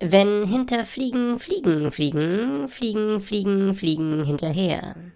Wenn hinter Fliegen Fliegen fliegen, fliegen, fliegen, fliegen hinterher.